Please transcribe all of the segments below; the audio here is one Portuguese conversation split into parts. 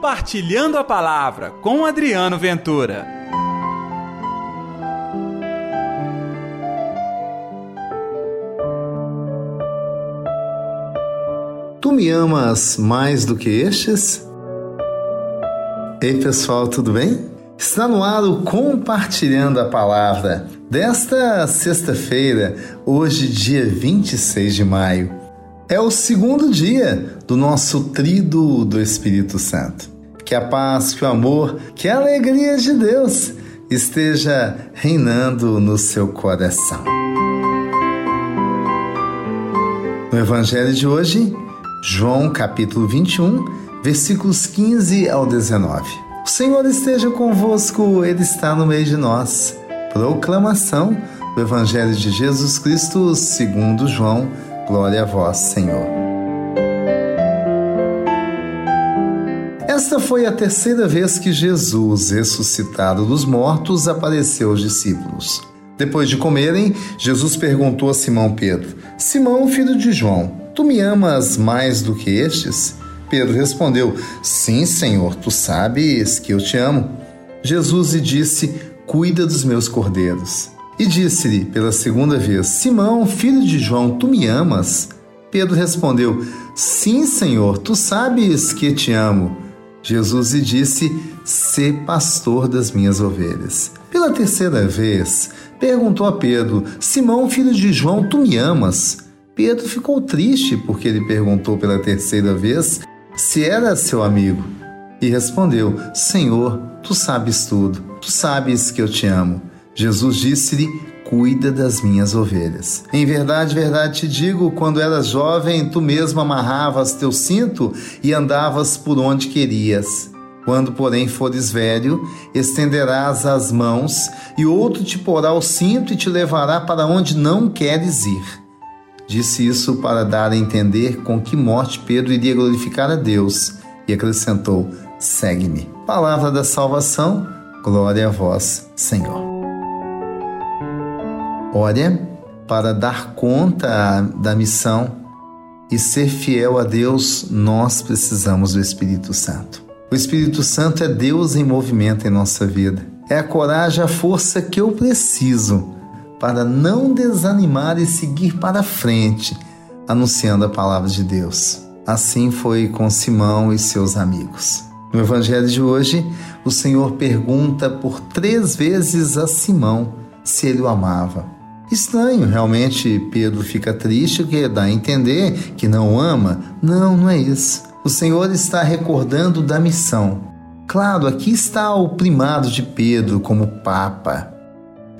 Compartilhando a Palavra com Adriano Ventura. Tu me amas mais do que estes? Ei pessoal, tudo bem? Está no ar o Compartilhando a Palavra desta sexta-feira, hoje, dia 26 de maio. É o segundo dia do nosso trido do Espírito Santo. Que a paz, que o amor, que a alegria de Deus esteja reinando no seu coração. No Evangelho de hoje, João capítulo 21, versículos 15 ao 19. O Senhor esteja convosco, Ele está no meio de nós. Proclamação do Evangelho de Jesus Cristo segundo João Glória a vós, Senhor. Esta foi a terceira vez que Jesus, ressuscitado dos mortos, apareceu aos discípulos. Depois de comerem, Jesus perguntou a Simão Pedro: Simão, filho de João, tu me amas mais do que estes? Pedro respondeu: Sim, Senhor, tu sabes que eu te amo. Jesus lhe disse: Cuida dos meus cordeiros. E disse-lhe pela segunda vez: Simão, filho de João, tu me amas? Pedro respondeu: Sim, Senhor, tu sabes que te amo. Jesus lhe disse: Sê pastor das minhas ovelhas. Pela terceira vez, perguntou a Pedro: Simão, filho de João, tu me amas? Pedro ficou triste porque ele perguntou pela terceira vez se era seu amigo. E respondeu: Senhor, tu sabes tudo, tu sabes que eu te amo. Jesus disse-lhe: Cuida das minhas ovelhas. Em verdade, verdade te digo: quando eras jovem, tu mesmo amarravas teu cinto e andavas por onde querias. Quando, porém, fores velho, estenderás as mãos, e outro te porá o cinto e te levará para onde não queres ir. Disse isso para dar a entender com que morte Pedro iria glorificar a Deus, e acrescentou: Segue-me. Palavra da salvação, glória a vós, Senhor. Ore para dar conta da missão e ser fiel a Deus, nós precisamos do Espírito Santo. O Espírito Santo é Deus em movimento em nossa vida. É a coragem, a força que eu preciso para não desanimar e seguir para frente, anunciando a palavra de Deus. Assim foi com Simão e seus amigos. No Evangelho de hoje, o Senhor pergunta por três vezes a Simão se ele o amava. Estranho, realmente Pedro fica triste, que dá a entender que não ama. Não, não é isso. O Senhor está recordando da missão. Claro, aqui está o primado de Pedro como Papa,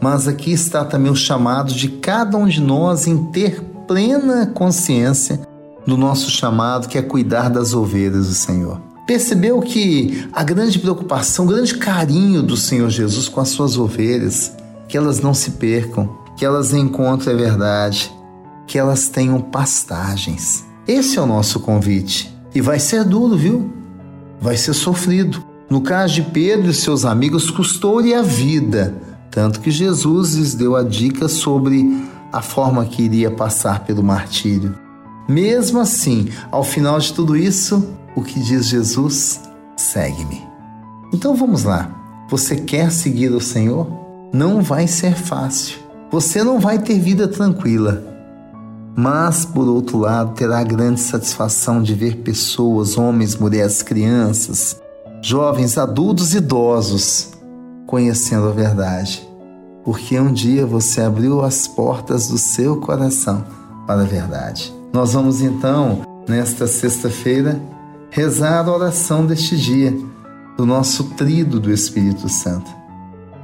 mas aqui está também o chamado de cada um de nós em ter plena consciência do nosso chamado, que é cuidar das ovelhas do Senhor. Percebeu que a grande preocupação, o grande carinho do Senhor Jesus com as suas ovelhas, que elas não se percam, que elas encontrem a verdade, que elas tenham pastagens. Esse é o nosso convite. E vai ser duro, viu? Vai ser sofrido. No caso de Pedro e seus amigos, custou-lhe a vida, tanto que Jesus lhes deu a dica sobre a forma que iria passar pelo martírio. Mesmo assim, ao final de tudo isso, o que diz Jesus? Segue-me. Então vamos lá. Você quer seguir o Senhor? Não vai ser fácil você não vai ter vida tranquila. Mas, por outro lado, terá grande satisfação de ver pessoas, homens, mulheres, crianças, jovens, adultos, idosos, conhecendo a verdade. Porque um dia você abriu as portas do seu coração para a verdade. Nós vamos então, nesta sexta-feira, rezar a oração deste dia, do nosso trido do Espírito Santo,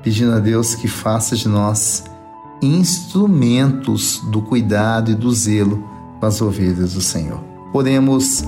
pedindo a Deus que faça de nós instrumentos do cuidado e do zelo com as ovelhas do Senhor. Podemos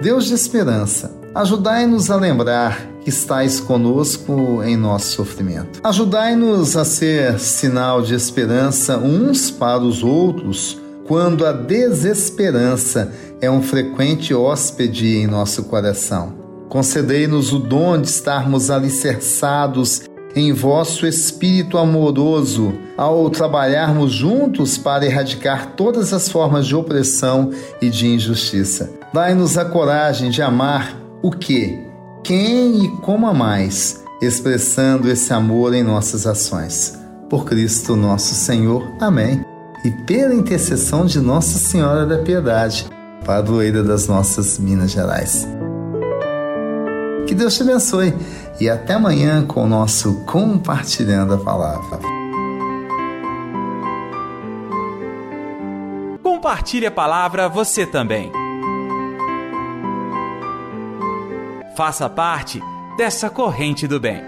Deus de esperança, ajudai-nos a lembrar estais conosco em nosso sofrimento. Ajudai-nos a ser sinal de esperança uns para os outros, quando a desesperança é um frequente hóspede em nosso coração. Concedei-nos o dom de estarmos alicerçados em vosso espírito amoroso ao trabalharmos juntos para erradicar todas as formas de opressão e de injustiça. Dai-nos a coragem de amar o que, quem e como a mais, expressando esse amor em nossas ações. Por Cristo nosso Senhor. Amém. E pela intercessão de Nossa Senhora da Piedade, padroeira das nossas Minas Gerais. Que Deus te abençoe e até amanhã com o nosso Compartilhando a Palavra. Compartilhe a palavra você também. Faça parte dessa corrente do bem.